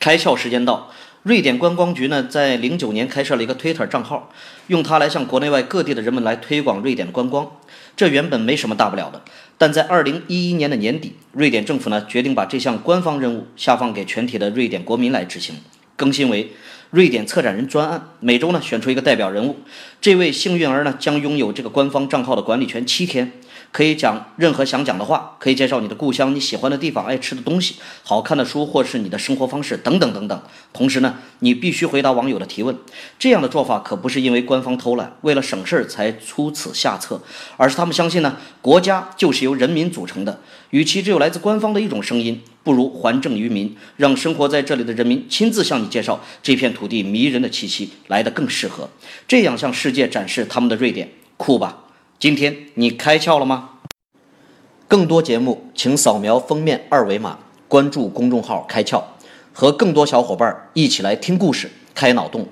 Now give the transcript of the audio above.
开窍时间到，瑞典观光局呢在零九年开设了一个 Twitter 账号，用它来向国内外各地的人们来推广瑞典的观光。这原本没什么大不了的，但在二零一一年的年底，瑞典政府呢决定把这项官方任务下放给全体的瑞典国民来执行，更新为瑞典策展人专案，每周呢选出一个代表人物，这位幸运儿呢将拥有这个官方账号的管理权七天。可以讲任何想讲的话，可以介绍你的故乡、你喜欢的地方、爱吃的东西、好看的书，或是你的生活方式等等等等。同时呢，你必须回答网友的提问。这样的做法可不是因为官方偷懒，为了省事儿才出此下策，而是他们相信呢，国家就是由人民组成的。与其只有来自官方的一种声音，不如还政于民，让生活在这里的人民亲自向你介绍这片土地迷人的气息，来得更适合。这样向世界展示他们的瑞典，酷吧？今天你开窍了吗？更多节目，请扫描封面二维码，关注公众号“开窍”，和更多小伙伴一起来听故事、开脑洞。